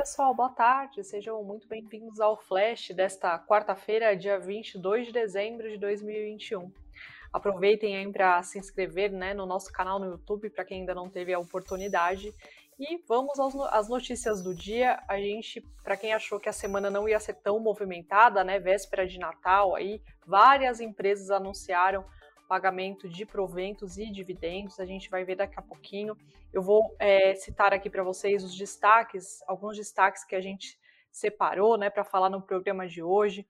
pessoal, boa tarde. Sejam muito bem-vindos ao Flash desta quarta-feira, dia 22 de dezembro de 2021. Aproveitem aí para se inscrever né, no nosso canal no YouTube, para quem ainda não teve a oportunidade. E vamos às notícias do dia. A gente, para quem achou que a semana não ia ser tão movimentada, né, véspera de Natal, aí várias empresas anunciaram pagamento de proventos e dividendos. A gente vai ver daqui a pouquinho. Eu vou é, citar aqui para vocês os destaques, alguns destaques que a gente separou né, para falar no programa de hoje.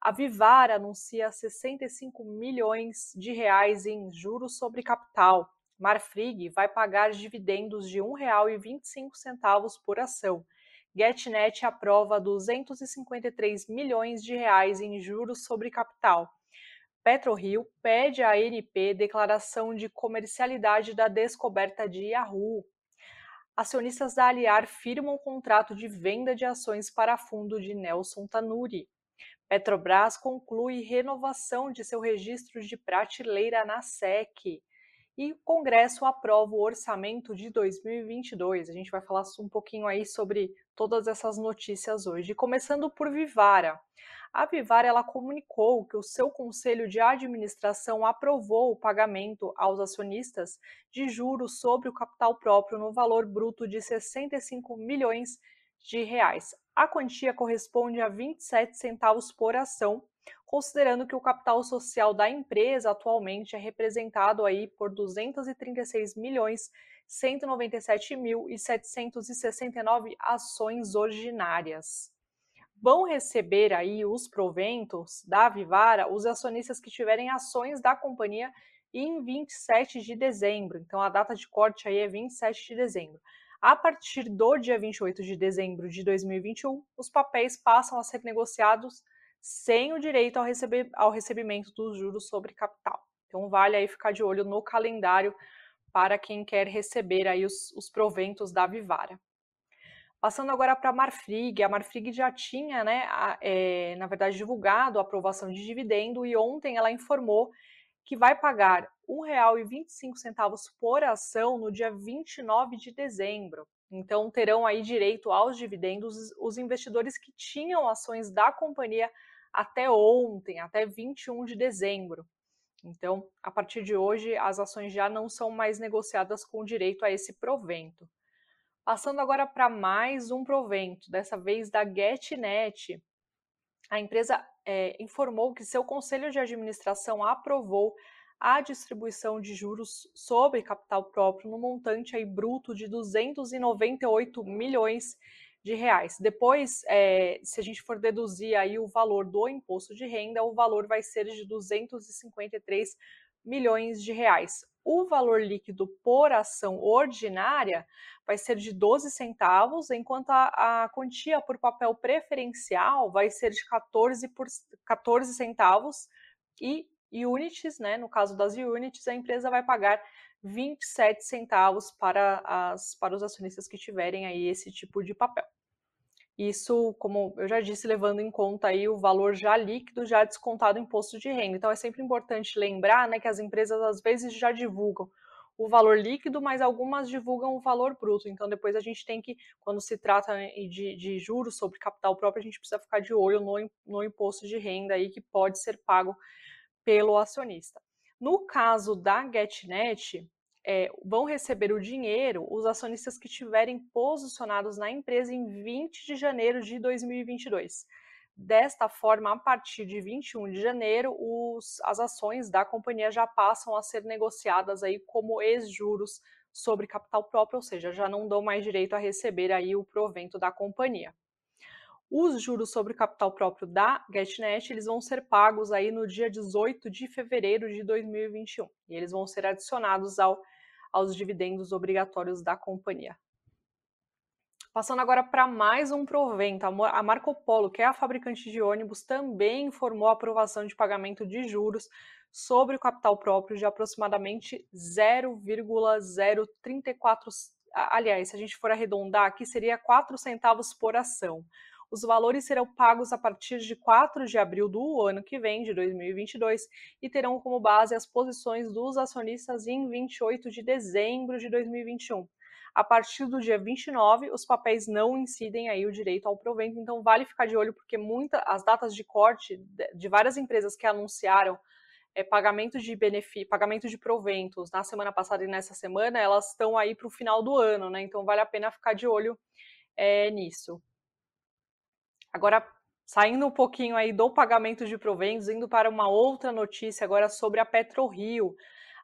A Vivar anuncia 65 milhões de reais em juros sobre capital. Marfrig vai pagar dividendos de R$ 1,25 por ação. GetNet aprova 253 milhões de reais em juros sobre capital. PetroRio pede à ANP declaração de comercialidade da descoberta de Yahoo. Acionistas da Aliar firmam contrato de venda de ações para fundo de Nelson Tanuri. Petrobras conclui renovação de seu registro de prateleira na SEC. E o Congresso aprova o orçamento de 2022. A gente vai falar um pouquinho aí sobre todas essas notícias hoje. Começando por Vivara. A Vivar ela comunicou que o seu conselho de administração aprovou o pagamento aos acionistas de juros sobre o capital próprio no valor bruto de 65 milhões de reais. A quantia corresponde a 27 centavos por ação, considerando que o capital social da empresa atualmente é representado aí por 236 milhões 197 mil e 769 ações ordinárias vão receber aí os proventos da Vivara os acionistas que tiverem ações da companhia em 27 de dezembro. Então a data de corte aí é 27 de dezembro. A partir do dia 28 de dezembro de 2021, os papéis passam a ser negociados sem o direito ao, receber, ao recebimento dos juros sobre capital. Então vale aí ficar de olho no calendário para quem quer receber aí os, os proventos da Vivara. Passando agora para a Marfrig, a Marfrig já tinha, né, a, é, na verdade, divulgado a aprovação de dividendo e ontem ela informou que vai pagar R$ 1,25 por ação no dia 29 de dezembro. Então terão aí direito aos dividendos os investidores que tinham ações da companhia até ontem, até 21 de dezembro. Então, a partir de hoje, as ações já não são mais negociadas com direito a esse provento. Passando agora para mais um provento, dessa vez da GetNet. A empresa é, informou que seu conselho de administração aprovou a distribuição de juros sobre capital próprio no montante aí bruto de 298 milhões de reais. Depois, é, se a gente for deduzir aí o valor do imposto de renda, o valor vai ser de 253 milhões de reais. O valor líquido por ação ordinária vai ser de 12 centavos, enquanto a, a quantia por papel preferencial vai ser de 14, por, 14 centavos e units, né, no caso das units, a empresa vai pagar 27 centavos para, as, para os acionistas que tiverem aí esse tipo de papel. Isso, como eu já disse, levando em conta aí o valor já líquido, já descontado imposto de renda. Então é sempre importante lembrar né, que as empresas às vezes já divulgam o valor líquido, mas algumas divulgam o valor bruto. Então, depois a gente tem que, quando se trata né, de, de juros sobre capital próprio, a gente precisa ficar de olho no, no imposto de renda aí que pode ser pago pelo acionista. No caso da GetNet, é, vão receber o dinheiro os acionistas que estiverem posicionados na empresa em 20 de janeiro de 2022. Desta forma, a partir de 21 de janeiro, os, as ações da companhia já passam a ser negociadas aí como ex-juros sobre capital próprio, ou seja, já não dão mais direito a receber aí o provento da companhia. Os juros sobre capital próprio da GetNet, eles vão ser pagos aí no dia 18 de fevereiro de 2021, e eles vão ser adicionados ao, aos dividendos obrigatórios da companhia. Passando agora para mais um provento, a Marco Polo, que é a fabricante de ônibus, também informou a aprovação de pagamento de juros sobre o capital próprio de aproximadamente 0,034. Aliás, se a gente for arredondar aqui, seria 4 centavos por ação. Os valores serão pagos a partir de 4 de abril do ano que vem, de 2022, e terão como base as posições dos acionistas em 28 de dezembro de 2021. A partir do dia 29, os papéis não incidem aí o direito ao provento, então vale ficar de olho porque muitas as datas de corte de várias empresas que anunciaram é, pagamento de benefício, pagamento de proventos na semana passada e nessa semana, elas estão aí para o final do ano, né? Então vale a pena ficar de olho é, nisso. Agora, saindo um pouquinho aí do pagamento de proventos, indo para uma outra notícia agora sobre a PetroRio.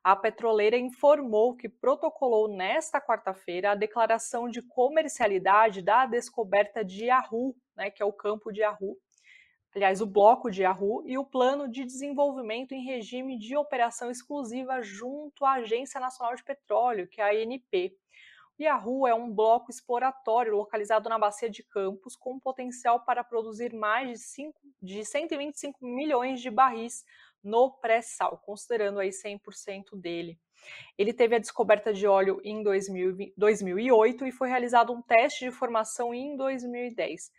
A petroleira informou que protocolou nesta quarta-feira a declaração de comercialidade da descoberta de Yahoo, né, que é o campo de Yahoo, aliás, o bloco de Yahoo e o plano de desenvolvimento em regime de operação exclusiva junto à Agência Nacional de Petróleo, que é a ANP. O Yahoo é um bloco exploratório localizado na Bacia de Campos, com potencial para produzir mais de, 5, de 125 milhões de barris no pré-sal, considerando aí 100% dele. Ele teve a descoberta de óleo em 2000, 2008 e foi realizado um teste de formação em 2010.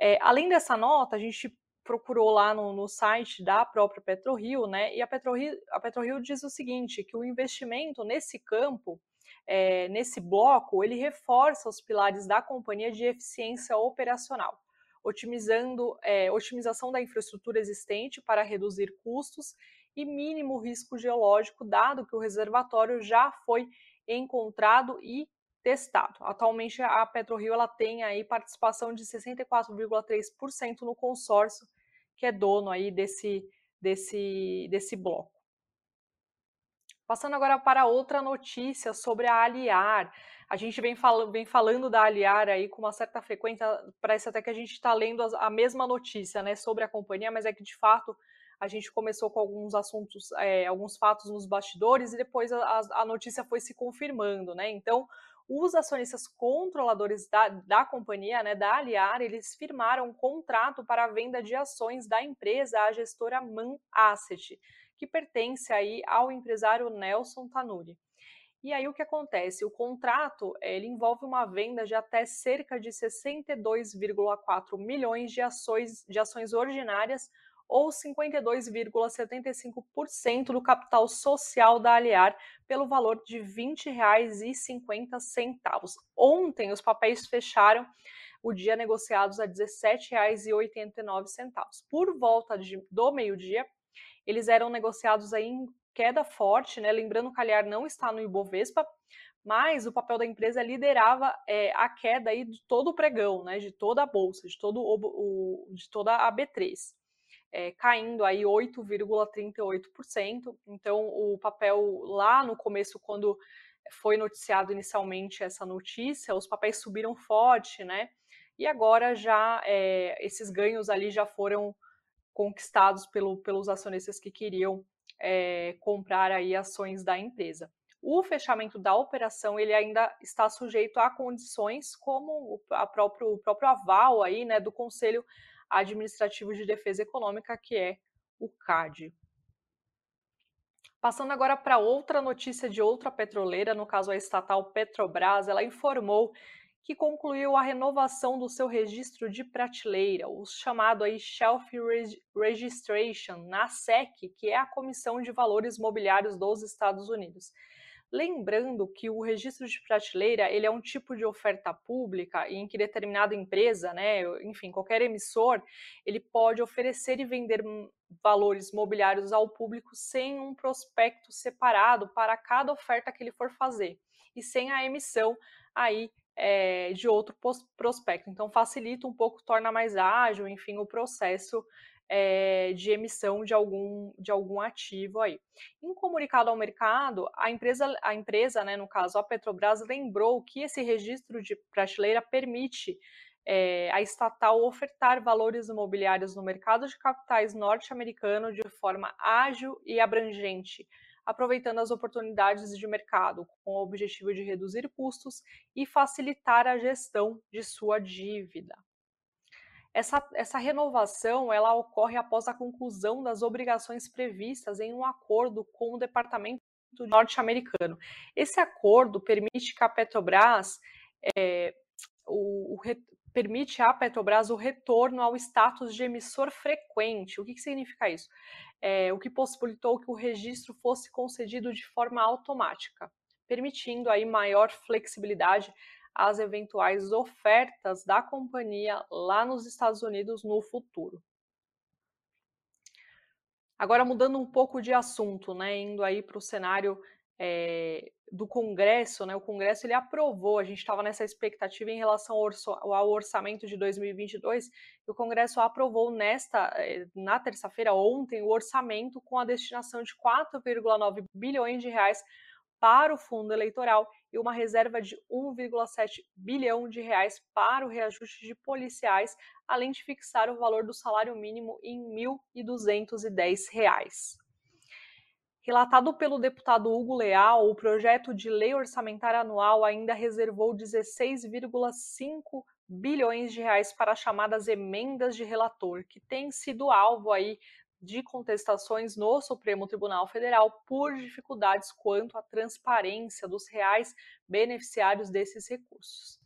É, além dessa nota, a gente procurou lá no, no, site da própria PetroRio, né? E a PetroRio, a PetroRio diz o seguinte, que o investimento nesse campo, é, nesse bloco, ele reforça os pilares da companhia de eficiência operacional, otimizando, é, otimização da infraestrutura existente para reduzir custos e mínimo risco geológico, dado que o reservatório já foi encontrado e testado. Atualmente a PetroRio ela tem aí participação de 64,3% no consórcio que é dono aí desse desse desse bloco. Passando agora para outra notícia sobre a Aliar. A gente vem, fal vem falando da Aliar aí com uma certa frequência, parece até que a gente está lendo a, a mesma notícia né, sobre a companhia, mas é que de fato a gente começou com alguns assuntos, é, alguns fatos nos bastidores e depois a, a, notícia foi se confirmando, né? Então, os acionistas controladores da, da companhia, né, da Aliar, eles firmaram um contrato para a venda de ações da empresa à gestora Man Asset, que pertence aí ao empresário Nelson Tanuri. E aí o que acontece? O contrato ele envolve uma venda de até cerca de 62,4 milhões de ações, de ações ordinárias ou 52,75% do capital social da Aliar, pelo valor de R$ 20,50. Ontem, os papéis fecharam o dia negociados a R$ 17,89. Por volta de, do meio-dia, eles eram negociados aí em queda forte, né? Lembrando que a Aliar não está no Ibovespa, mas o papel da empresa liderava é, a queda aí de todo o pregão, né? De toda a bolsa, de todo o, o de toda a B3 é, caindo aí 8,38%. Então, o papel lá no começo, quando foi noticiado inicialmente essa notícia, os papéis subiram forte, né? E agora já é, esses ganhos ali já foram conquistados pelo, pelos acionistas que queriam é, comprar aí ações da empresa. O fechamento da operação ele ainda está sujeito a condições como a próprio, o próprio aval aí, né, do Conselho Administrativo de Defesa Econômica, que é o CAD. Passando agora para outra notícia de outra petroleira, no caso a estatal Petrobras, ela informou que concluiu a renovação do seu registro de prateleira, o chamado aí Shelf Registration, na SEC, que é a Comissão de Valores Mobiliários dos Estados Unidos. Lembrando que o registro de prateleira ele é um tipo de oferta pública em que determinada empresa, né, enfim, qualquer emissor, ele pode oferecer e vender valores mobiliários ao público sem um prospecto separado para cada oferta que ele for fazer e sem a emissão aí é, de outro prospecto. Então facilita um pouco, torna mais ágil, enfim, o processo é, de emissão de algum, de algum ativo aí. Em comunicado ao mercado, a empresa, a empresa, né, no caso a Petrobras, lembrou que esse registro de prateleira permite é, a estatal ofertar valores imobiliários no mercado de capitais norte-americano de forma ágil e abrangente, aproveitando as oportunidades de mercado, com o objetivo de reduzir custos e facilitar a gestão de sua dívida. Essa, essa renovação ela ocorre após a conclusão das obrigações previstas em um acordo com o Departamento norte-americano. Esse acordo permite que a Petrobras é, o, o, permite à Petrobras o retorno ao status de emissor frequente. O que, que significa isso? É, o que possibilitou que o registro fosse concedido de forma automática, permitindo aí maior flexibilidade às eventuais ofertas da companhia lá nos Estados Unidos no futuro. Agora mudando um pouco de assunto, né, indo aí para o cenário é, do Congresso, né, o Congresso ele aprovou, a gente estava nessa expectativa em relação ao, orçamento de 2022, e o Congresso aprovou nesta, eh, na terça-feira, ontem, o orçamento com a destinação de 4,9 bilhões de reais para o fundo eleitoral e uma reserva de 1,7 bilhão de reais para o reajuste de policiais, além de fixar o valor do salário mínimo em R$ 1.210. Relatado pelo deputado Hugo Leal, o projeto de lei orçamentária anual ainda reservou 16,5 bilhões de reais para as chamadas emendas de relator, que têm sido alvo aí de contestações no Supremo Tribunal Federal por dificuldades quanto à transparência dos reais beneficiários desses recursos.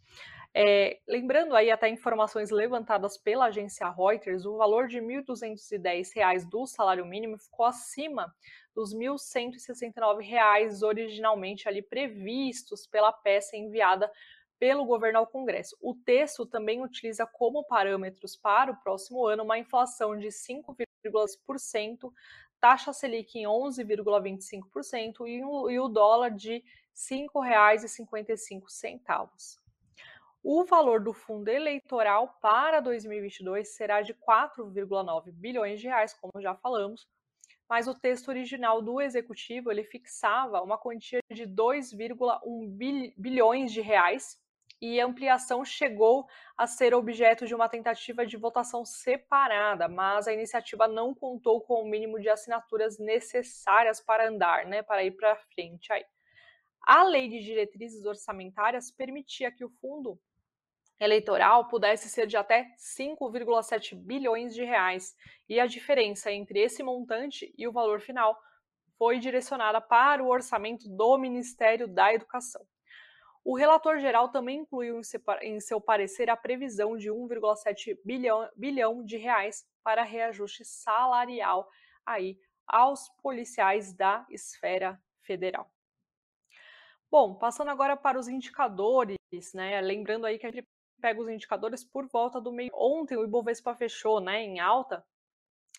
É, lembrando aí até informações levantadas pela agência Reuters, o valor de R$ 1.210 do salário mínimo ficou acima dos R$ 1.169 originalmente ali previstos pela peça enviada pelo governo ao Congresso. O texto também utiliza como parâmetros para o próximo ano uma inflação de 5,2%, taxa Selic em 11,25% e, e o dólar de R$ 5,55. O valor do fundo eleitoral para 2022 será de 4,9 bilhões de reais, como já falamos, mas o texto original do executivo ele fixava uma quantia de 2,1 bilhões de reais e a ampliação chegou a ser objeto de uma tentativa de votação separada, mas a iniciativa não contou com o mínimo de assinaturas necessárias para andar, né, para ir para frente aí. A lei de diretrizes orçamentárias permitia que o fundo eleitoral pudesse ser de até 5,7 bilhões de reais, e a diferença entre esse montante e o valor final foi direcionada para o orçamento do Ministério da Educação. O relator geral também incluiu em seu parecer a previsão de 1,7 bilhão, bilhão de reais para reajuste salarial aí aos policiais da esfera federal. Bom, passando agora para os indicadores, né? Lembrando aí que a gente pega os indicadores por volta do meio. Ontem o Ibovespa fechou, né, em alta,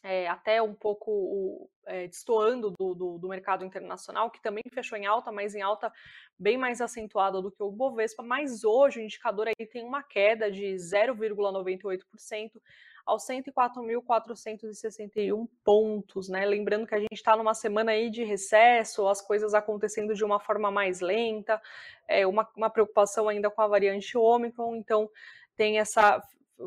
é, até um pouco é, destoando do, do, do, mercado internacional, que também fechou em alta, mas em alta bem mais acentuada do que o Bovespa, mas hoje o indicador aí tem uma queda de 0,98% aos 104.461 pontos, né? Lembrando que a gente está numa semana aí de recesso, as coisas acontecendo de uma forma mais lenta, é, uma, uma preocupação ainda com a variante Ômicron, então tem essa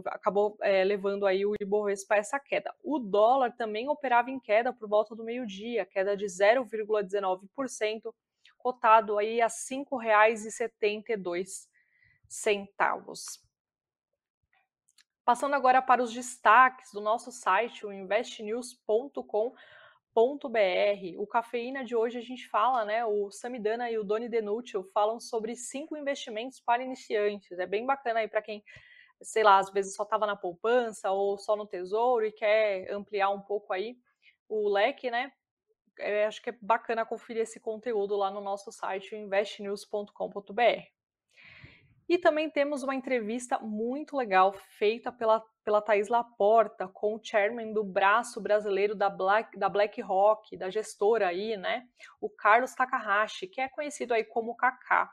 acabou é, levando aí o Ibovespa a essa queda. O dólar também operava em queda por volta do meio-dia, queda de 0,19%, cotado aí a R$ 5,72. Passando agora para os destaques do nosso site, o investnews.com.br. O Cafeína de hoje a gente fala, né? O Samidana e o Doni Denútil falam sobre cinco investimentos para iniciantes. É bem bacana aí para quem sei lá, às vezes só estava na poupança ou só no tesouro e quer ampliar um pouco aí o leque, né? Eu acho que é bacana conferir esse conteúdo lá no nosso site investnews.com.br. E também temos uma entrevista muito legal feita pela, pela Thais Laporta com o chairman do braço brasileiro da, Black, da BlackRock, da gestora aí, né? O Carlos Takahashi, que é conhecido aí como Kaká.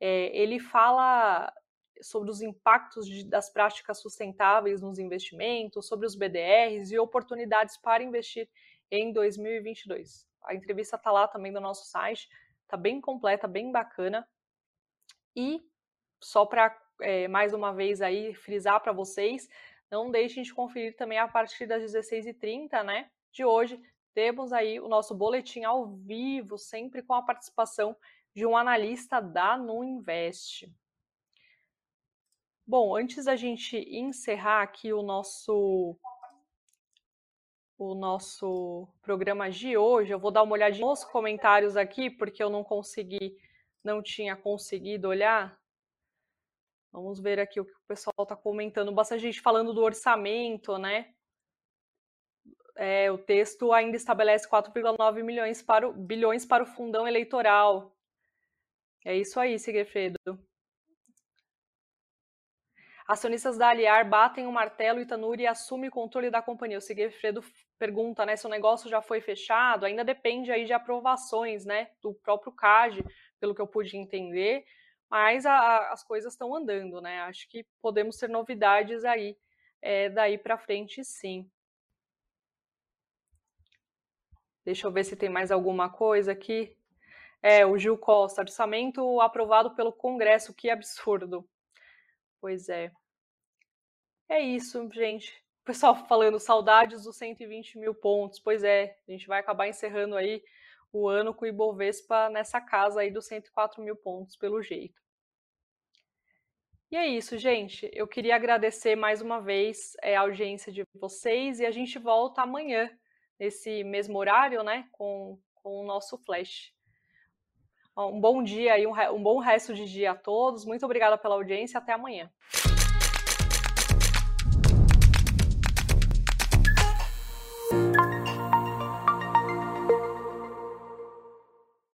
É, ele fala sobre os impactos de, das práticas sustentáveis nos investimentos, sobre os BDRs e oportunidades para investir em 2022. A entrevista está lá também no nosso site, está bem completa, bem bacana. E só para é, mais uma vez aí frisar para vocês, não deixem de conferir também a partir das 16h30, né? De hoje, temos aí o nosso boletim ao vivo, sempre com a participação de um analista da Nuinvest. Bom, antes da gente encerrar aqui o nosso o nosso programa de hoje, eu vou dar uma olhadinha nos comentários aqui, porque eu não consegui, não tinha conseguido olhar. Vamos ver aqui o que o pessoal está comentando. Bastante gente falando do orçamento, né? É, o texto ainda estabelece 4,9 milhões para o, bilhões para o fundão eleitoral. É isso aí, Sigefredo. Acionistas da Aliar batem o martelo e Tanuri assume o controle da companhia. O Sigfredo pergunta, né, se o negócio já foi fechado, ainda depende aí de aprovações, né, do próprio CAD, pelo que eu pude entender, mas a, a, as coisas estão andando, né, acho que podemos ter novidades aí é, daí para frente, sim. Deixa eu ver se tem mais alguma coisa aqui. É, o Gil Costa, orçamento aprovado pelo Congresso, que absurdo. Pois é. É isso, gente. O pessoal falando saudades dos 120 mil pontos. Pois é, a gente vai acabar encerrando aí o ano com o Ibovespa nessa casa aí dos 104 mil pontos, pelo jeito. E é isso, gente. Eu queria agradecer mais uma vez é, a audiência de vocês e a gente volta amanhã, nesse mesmo horário, né, com, com o nosso flash. Um bom dia e um, um bom resto de dia a todos. Muito obrigada pela audiência. Até amanhã.